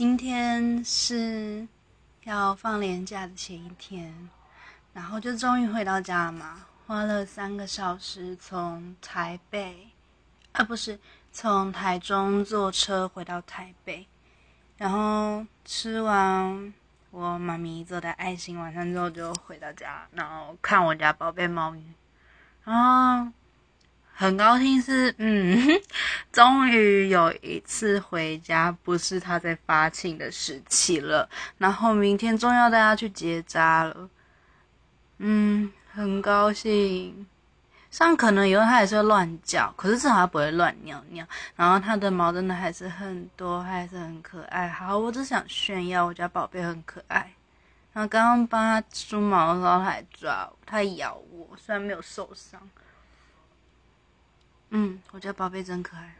今天是要放年假的前一天，然后就终于回到家了嘛，花了三个小时从台北，啊不是从台中坐车回到台北，然后吃完我妈咪做的爱心晚餐之后就回到家，然后看我家宝贝猫咪，然后。很高兴是，嗯，终于有一次回家，不是他在发情的时期了。然后明天终于要带他去结扎了，嗯，很高兴。上可能以后他还是会乱叫，可是至少他不会乱尿尿。然后他的毛真的还是很多，还是很可爱。好，我只想炫耀我家宝贝很可爱。然后刚刚帮他梳毛的时候，他还抓，他咬我，虽然没有受伤。我家宝贝真可爱。